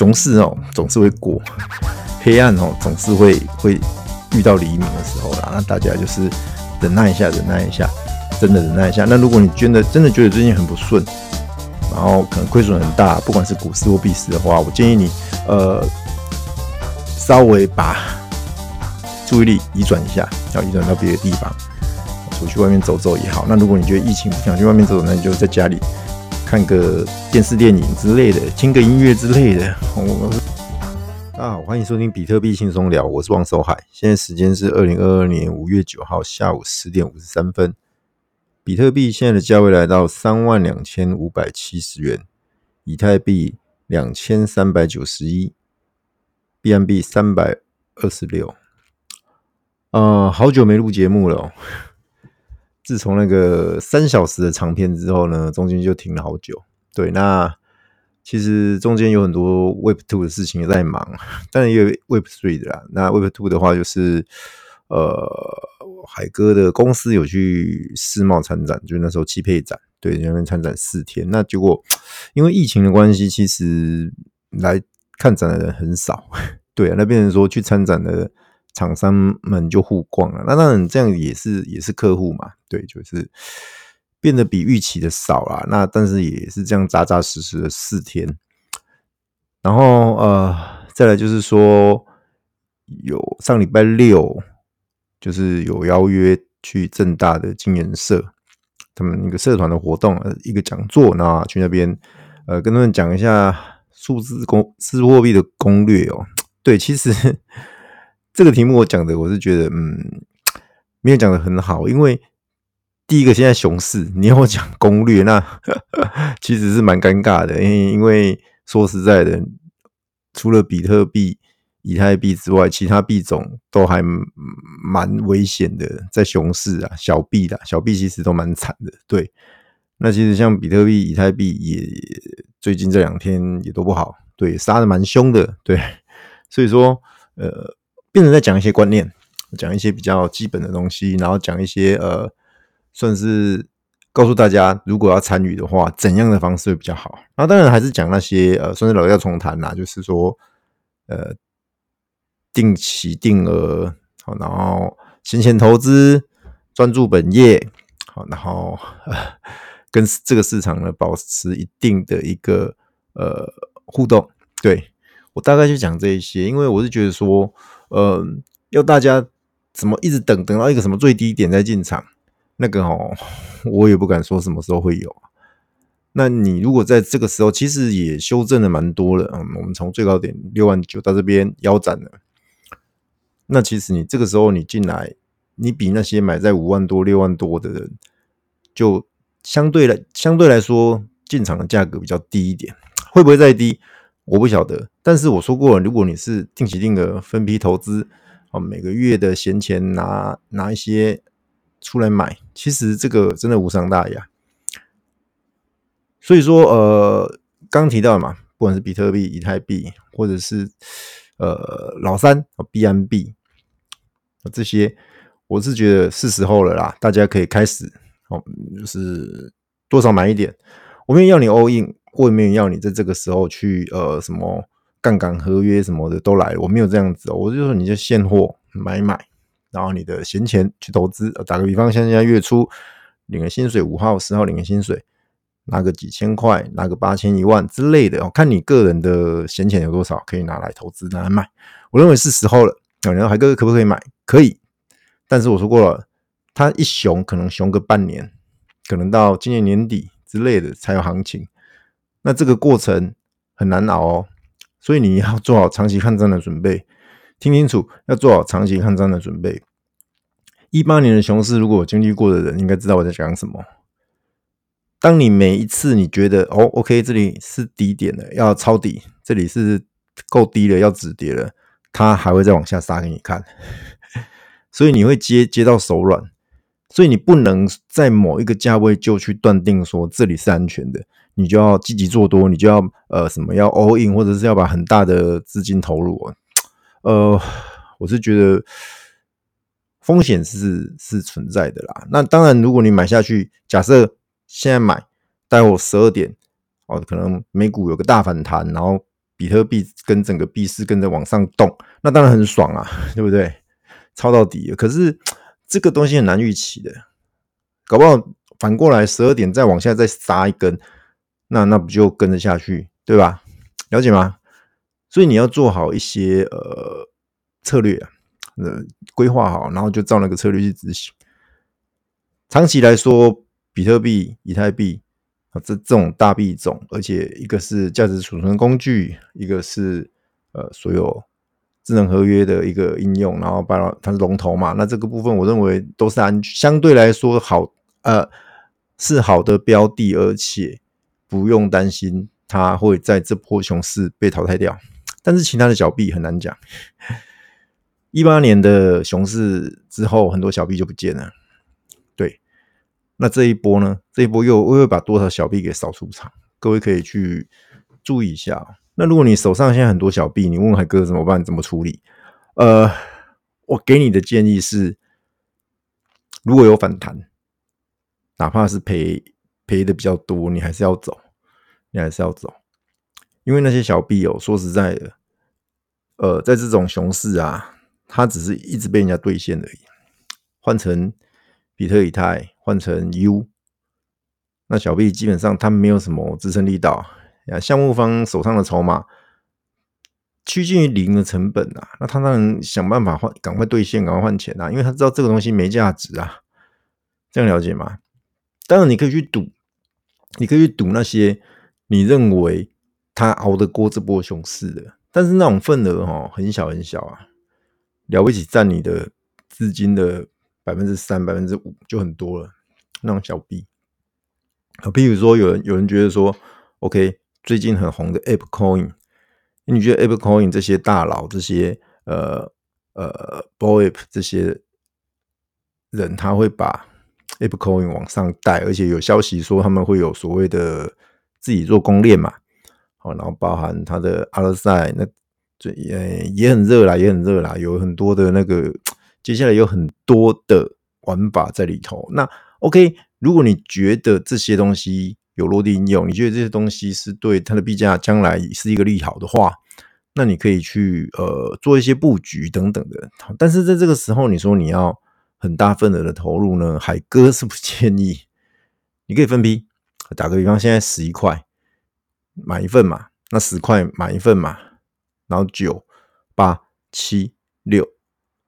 熊市哦，总是会过，黑暗哦，总是会会遇到黎明的时候啦。那大家就是忍耐一下，忍耐一下，真的忍耐一下。那如果你觉得真的觉得最近很不顺，然后可能亏损很大，不管是股市或币市的话，我建议你呃稍微把注意力移转一下，要移转到别的地方，出去外面走走也好。那如果你觉得疫情不想去外面走走，那你就在家里。看个电视、电影之类的，听个音乐之类的。大家好，欢迎收听比特币轻松聊，我是王守海。现在时间是二零二二年五月九号下午十点五十三分。比特币现在的价位来到三万两千五百七十元，以太币两千三百九十一，BNB 三百二十六。啊，好久没录节目了。自从那个三小时的长片之后呢，中间就停了好久。对，那其实中间有很多 Web Two 的事情也在忙，当然也有 Web Three 的啦。那 Web Two 的话，就是呃，海哥的公司有去世贸参展，就是那时候汽配展，对，那边参展四天。那结果因为疫情的关系，其实来看展的人很少。对，那变成说去参展的。厂商们就互逛了，那当然这样也是也是客户嘛，对，就是变得比预期的少啦。那但是也是这样扎扎实实的四天，然后呃，再来就是说有上礼拜六就是有邀约去正大的精研社他们一个社团的活动，一个讲座，那去那边呃跟他们讲一下数字公数字货币的攻略哦。对，其实。这个题目我讲的，我是觉得，嗯，没有讲的很好，因为第一个现在熊市，你要我讲攻略，那呵 呵其实是蛮尴尬的，因为因为说实在的，除了比特币、以太币之外，其他币种都还蛮危险的，在熊市啊，小币的小币其实都蛮惨的，对。那其实像比特币、以太币也最近这两天也都不好，对，杀的蛮凶的，对。所以说，呃。变成在讲一些观念，讲一些比较基本的东西，然后讲一些呃，算是告诉大家，如果要参与的话，怎样的方式会比较好。然后当然还是讲那些呃，算是老调重弹啦，就是说呃，定期定额好，然后闲钱投资，专注本业好，然后 跟这个市场呢保持一定的一个呃互动。对，我大概就讲这一些，因为我是觉得说。呃，要大家怎么一直等等到一个什么最低点再进场，那个哦，我也不敢说什么时候会有。那你如果在这个时候，其实也修正的蛮多了，嗯，我们从最高点六万九到这边腰斩了。那其实你这个时候你进来，你比那些买在五万多、六万多的人，就相对来相对来说进场的价格比较低一点，会不会再低？我不晓得，但是我说过了，如果你是定期定额分批投资，哦，每个月的闲钱拿拿一些出来买，其实这个真的无伤大雅。所以说，呃，刚提到嘛，不管是比特币、以太币，或者是呃老三 B M B 这些，我是觉得是时候了啦，大家可以开始哦，就是多少买一点，我没有要你 all in。我也没有要你在这个时候去呃什么杠杆合约什么的都来，我没有这样子，我就说你就现货买买，然后你的闲钱去投资。打个比方，像现在月初领个薪水，五号、十号领个薪水，拿个几千块，拿个八千、一万之类的，看你个人的闲钱有多少，可以拿来投资，拿来卖。我认为是时候了。然后海哥可不可以买？可以，但是我说过了，它一熊可能熊个半年，可能到今年年底之类的才有行情。那这个过程很难熬哦，所以你要做好长期抗战的准备。听清楚，要做好长期抗战的准备。一八年的熊市，如果有经历过的人，应该知道我在讲什么。当你每一次你觉得哦，OK，这里是低点了，要抄底，这里是够低了，要止跌了，它还会再往下杀给你看。所以你会接接到手软，所以你不能在某一个价位就去断定说这里是安全的。你就要积极做多，你就要呃什么要 all in，或者是要把很大的资金投入。呃，我是觉得风险是是存在的啦。那当然，如果你买下去，假设现在买，待会十二点哦，可能美股有个大反弹，然后比特币跟整个币市跟着往上动，那当然很爽啊，对不对？抄到底。可是这个东西很难预期的，搞不好反过来十二点再往下再杀一根，那那不就跟着下去，对吧？了解吗？所以你要做好一些呃策略，呃规划好，然后就照那个策略去执行。长期来说，比特币、以太币。啊，这这种大币种，而且一个是价值储存工具，一个是呃所有智能合约的一个应用，然后把它它是龙头嘛，那这个部分我认为都是安相对来说好，呃是好的标的，而且不用担心它会在这波熊市被淘汰掉。但是其他的小币很难讲，一八年的熊市之后，很多小币就不见了。对那这一波呢？这一波又又会把多少小币给扫出场？各位可以去注意一下。那如果你手上现在很多小币，你问海哥怎么办？怎么处理？呃，我给你的建议是，如果有反弹，哪怕是赔赔的比较多，你还是要走，你还是要走，因为那些小币哦，说实在的，呃，在这种熊市啊，它只是一直被人家兑现而已，换成。比特以太换成 U，那小币基本上它没有什么支撑力道啊。项目方手上的筹码趋近于零的成本啊，那他当然想办法换，赶快兑现，赶快换钱啊，因为他知道这个东西没价值啊。这样了解吗？当然你可以去赌，你可以赌那些你认为他熬得过这波熊市的，但是那种份额哦很小很小啊，了不起占你的资金的。百分之三、百分之五就很多了，那种小币啊，比如说有人有人觉得说，OK，最近很红的 Ape Coin，你觉得 Ape Coin 这些大佬、这些呃呃 BOYAPP 这些人，他会把 Ape Coin 往上带，而且有消息说他们会有所谓的自己做公链嘛，好，然后包含他的 Otherside，那这也也很热啦，也很热啦，有很多的那个。接下来有很多的玩法在里头。那 OK，如果你觉得这些东西有落地应用，你觉得这些东西是对它的币价将来是一个利好的话，那你可以去呃做一些布局等等的。但是在这个时候，你说你要很大份额的投入呢，海哥是不建议。你可以分批，打个比方，现在十一块买一份嘛，那十块买一份嘛，然后九八七六。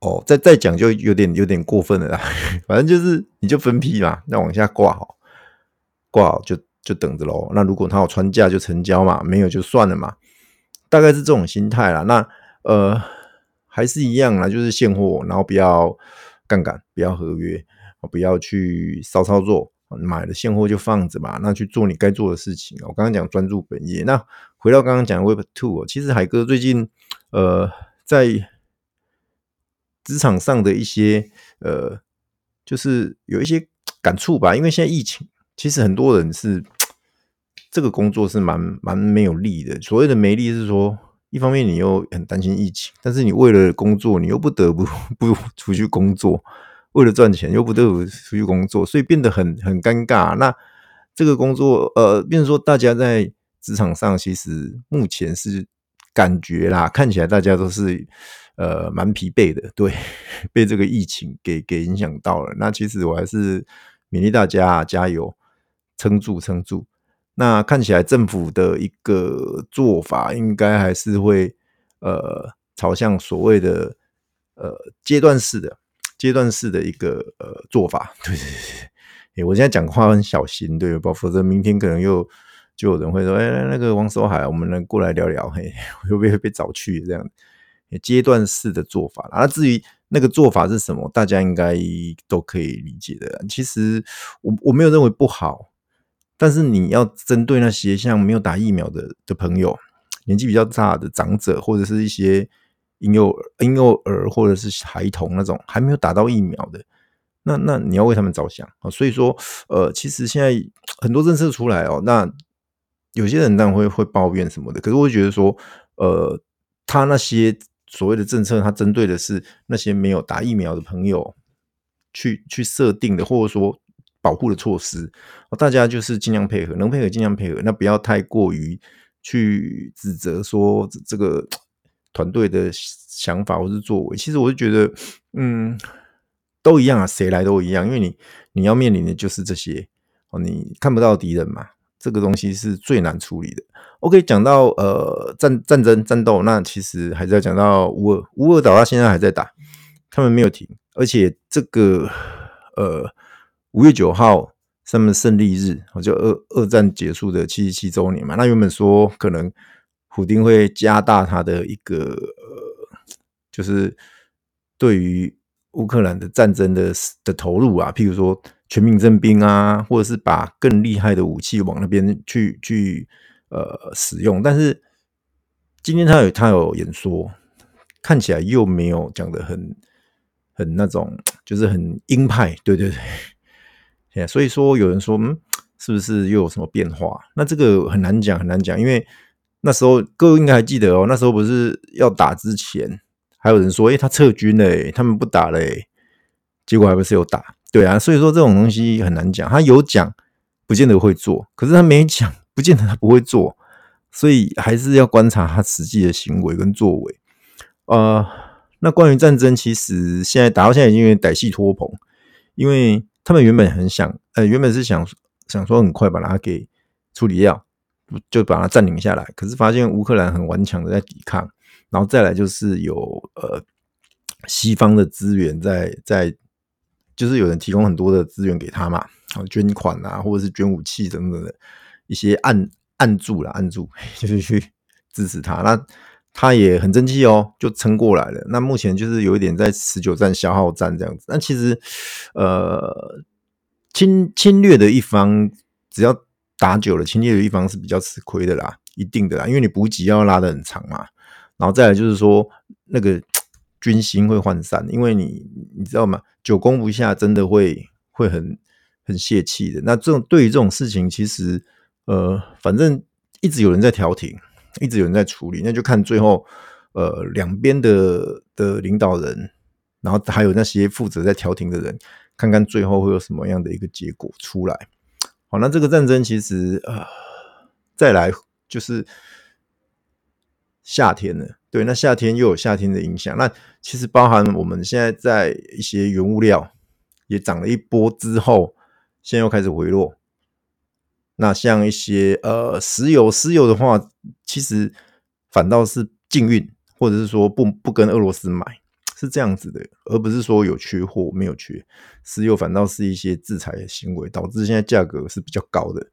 哦，再再讲就有点有点过分了啦。反正就是你就分批嘛，那往下挂好，挂好就就等着喽。那如果它有穿价就成交嘛，没有就算了嘛。大概是这种心态啦。那呃还是一样啦，就是现货，然后不要杠杆，不要合约，不要去骚操作。买了现货就放着嘛，那去做你该做的事情。我刚刚讲专注本业，那回到刚刚讲的 Web Two，其实海哥最近呃在。职场上的一些呃，就是有一些感触吧。因为现在疫情，其实很多人是 这个工作是蛮蛮没有利的。所谓的没利是说，一方面你又很担心疫情，但是你为了工作，你又不得不 不出去工作，为了赚钱又不得不出去工作，所以变得很很尴尬。那这个工作呃，变成说大家在职场上，其实目前是感觉啦，看起来大家都是。呃，蛮疲惫的，对，被这个疫情给给影响到了。那其实我还是勉励大家加油，撑住，撑住。那看起来政府的一个做法，应该还是会呃朝向所谓的呃阶段式的阶段式的一个呃做法。对对对，我现在讲话很小心，对，不，否则明天可能又就有人会说，哎，那个王守海，我们能过来聊聊，嘿，会不会被找去这样？阶段式的做法，那至于那个做法是什么，大家应该都可以理解的。其实我我没有认为不好，但是你要针对那些像没有打疫苗的的朋友，年纪比较大的长者，或者是一些婴幼儿、婴幼儿或者是孩童那种还没有打到疫苗的，那那你要为他们着想啊。所以说，呃，其实现在很多政策出来哦，那有些人当然会会抱怨什么的，可是我觉得说，呃，他那些。所谓的政策，他针对的是那些没有打疫苗的朋友去去设定的，或者说保护的措施。大家就是尽量配合，能配合尽量配合，那不要太过于去指责说这个团队的想法或是作为，其实我就觉得，嗯，都一样啊，谁来都一样，因为你你要面临的就是这些哦，你看不到敌人嘛，这个东西是最难处理的。OK，讲到呃战战争战斗，那其实还是要讲到乌尔乌尔岛，他现在还在打，他们没有停，而且这个呃五月九号。他们胜利日，就二二战结束的七十七周年嘛。那原本说可能普丁会加大他的一个呃，就是对于乌克兰的战争的的投入啊，譬如说全民征兵啊，或者是把更厉害的武器往那边去去呃使用。但是今天他有他有演说，看起来又没有讲得很很那种，就是很鹰派。对对对。所以说，有人说，嗯，是不是又有什么变化？那这个很难讲，很难讲，因为那时候各位应该还记得哦，那时候不是要打之前，还有人说，诶，他撤军了，他们不打了，结果还不是有打？对啊，所以说这种东西很难讲，他有讲，不见得会做；可是他没讲，不见得他不会做。所以还是要观察他实际的行为跟作为。呃，那关于战争，其实现在打到现在已经有点歹戏拖棚，因为。他们原本很想，呃，原本是想想说很快把它给处理掉，就把它占领下来。可是发现乌克兰很顽强的在抵抗，然后再来就是有呃西方的资源在在，就是有人提供很多的资源给他嘛，捐款啊，或者是捐武器等等的一些暗暗助啦，暗助 就是去支持他。那他也很争气哦，就撑过来了。那目前就是有一点在持久战、消耗战这样子。那其实，呃，侵侵略的一方只要打久了，侵略的一方是比较吃亏的啦，一定的啦，因为你补给要拉得很长嘛。然后再来就是说，那个 军心会涣散，因为你你知道吗？久攻不下，真的会会很很泄气的。那这种对于这种事情，其实呃，反正一直有人在调停。一直有人在处理，那就看最后，呃，两边的的领导人，然后还有那些负责在调停的人，看看最后会有什么样的一个结果出来。好，那这个战争其实呃，再来就是夏天了，对，那夏天又有夏天的影响。那其实包含我们现在在一些原物料也涨了一波之后，现在又开始回落。那像一些呃石油，石油的话，其实反倒是禁运，或者是说不不跟俄罗斯买，是这样子的，而不是说有缺货没有缺，石油反倒是一些制裁的行为，导致现在价格是比较高的。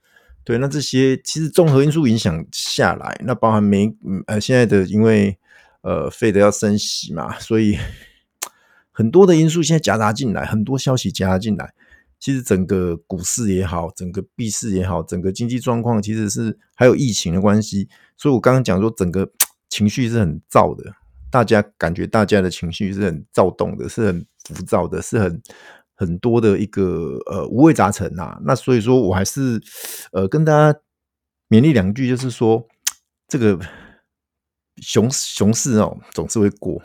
对，那这些其实综合因素影响下来，那包含美呃现在的因为呃费德要升息嘛，所以 很多的因素现在夹杂进来，很多消息夹杂进来。其实整个股市也好，整个币市也好，整个经济状况其实是还有疫情的关系，所以我刚刚讲说整个情绪是很躁的，大家感觉大家的情绪是很躁动的，是很浮躁的，是很很多的一个呃五味杂陈呐。那所以说我还是呃跟大家勉励两句，就是说这个熊熊市哦总是会过，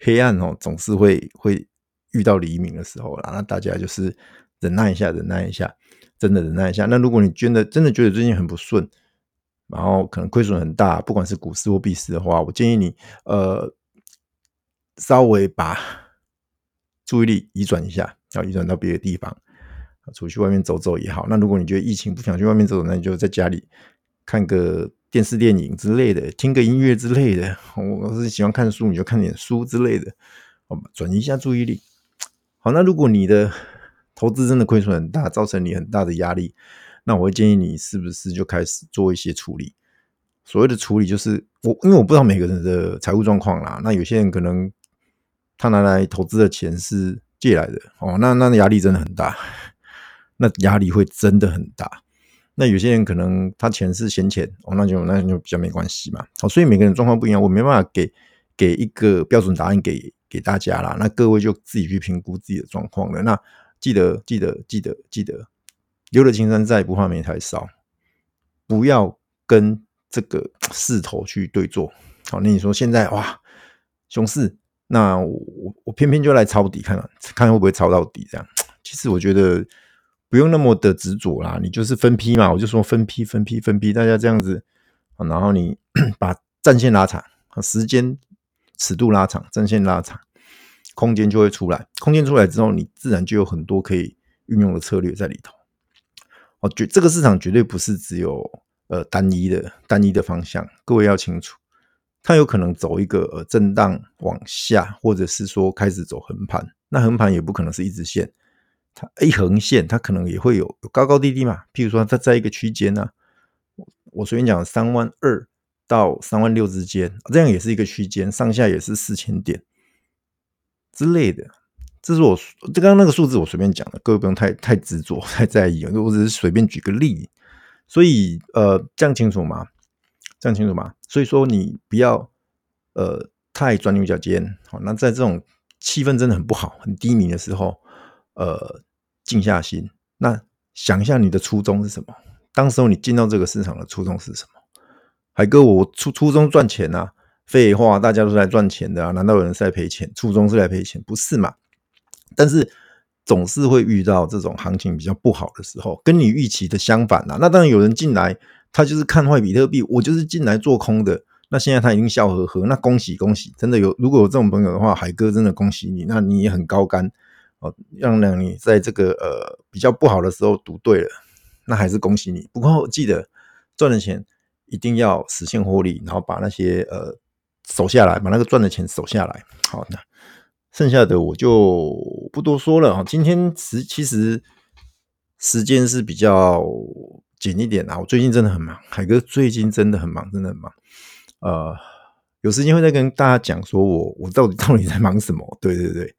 黑暗哦总是会会遇到黎明的时候啦，那大家就是。忍耐一下，忍耐一下，真的忍耐一下。那如果你真的真的觉得最近很不顺，然后可能亏损很大，不管是股市或币市的话，我建议你呃稍微把注意力移转一下，要移转到别的地方，出去外面走走也好。那如果你觉得疫情不想去外面走走，那你就在家里看个电视、电影之类的，听个音乐之类的。我是喜欢看书，你就看点书之类的，好，转移一下注意力。好，那如果你的投资真的亏损很大，造成你很大的压力。那我会建议你是不是就开始做一些处理？所谓的处理就是我，因为我不知道每个人的财务状况啦。那有些人可能他拿来投资的钱是借来的哦，那那压力真的很大，那压力会真的很大。那有些人可能他钱是闲钱哦，那就那就比较没关系嘛。好，所以每个人状况不一样，我没办法给给一个标准答案给给大家啦。那各位就自己去评估自己的状况了。那记得记得记得记得，留得青山在，不怕没柴烧。不要跟这个势头去对做。好，那你说现在哇，熊市，那我我我偏偏就来抄底看看，看会不会抄到底？这样，其实我觉得不用那么的执着啦。你就是分批嘛，我就说分批分批分批，大家这样子然后你 把战线拉长，时间尺度拉长，战线拉长，空间就会出来。空间出来之后，你自然就有很多可以运用的策略在里头。哦，绝这个市场绝对不是只有呃单一的单一的方向，各位要清楚，它有可能走一个呃震荡往下，或者是说开始走横盘。那横盘也不可能是一直线，它一横线它可能也会有高高低低嘛。譬如说它在一个区间呢，我随便讲三万二到三万六之间，这样也是一个区间，上下也是四千点之类的。这是我这刚刚那个数字，我随便讲的，各位不用太太执着、太在意。我只是随便举个例，所以呃，这样清楚吗？这样清楚吗？所以说你不要呃太钻牛角尖。好，那在这种气氛真的很不好、很低迷的时候，呃，静下心，那想一下你的初衷是什么？当时候你进到这个市场的初衷是什么？海哥，我初初衷赚钱啊？废话，大家都是来赚钱的啊？难道有人是来赔钱？初衷是来赔钱？不是嘛？但是总是会遇到这种行情比较不好的时候，跟你预期的相反啊。那当然有人进来，他就是看坏比特币，我就是进来做空的。那现在他已经笑呵呵，那恭喜恭喜，真的有如果有这种朋友的话，海哥真的恭喜你，那你也很高干哦，让让你在这个呃比较不好的时候赌对了，那还是恭喜你。不过记得赚的钱一定要实现获利，然后把那些呃守下来，把那个赚的钱守下来。好那。剩下的我就不多说了啊。今天时其实时间是比较紧一点啊。我最近真的很忙，海哥最近真的很忙，真的很忙。呃，有时间会再跟大家讲，说我我到底到底在忙什么？对对对，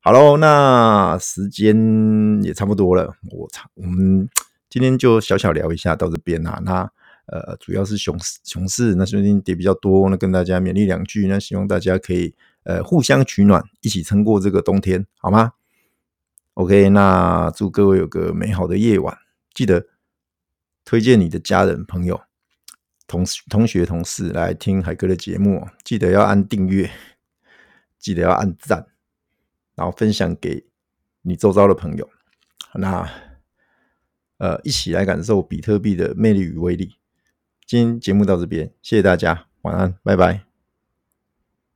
好喽，那时间也差不多了，我操，我们今天就小小聊一下到这边啊。那呃，主要是熊市，熊市那最近跌比较多，那跟大家勉励两句，那希望大家可以。呃，互相取暖，一起撑过这个冬天，好吗？OK，那祝各位有个美好的夜晚。记得推荐你的家人、朋友、同同学、同事来听海哥的节目。记得要按订阅，记得要按赞，然后分享给你周遭的朋友。那呃，一起来感受比特币的魅力与威力。今天节目到这边，谢谢大家，晚安，拜拜。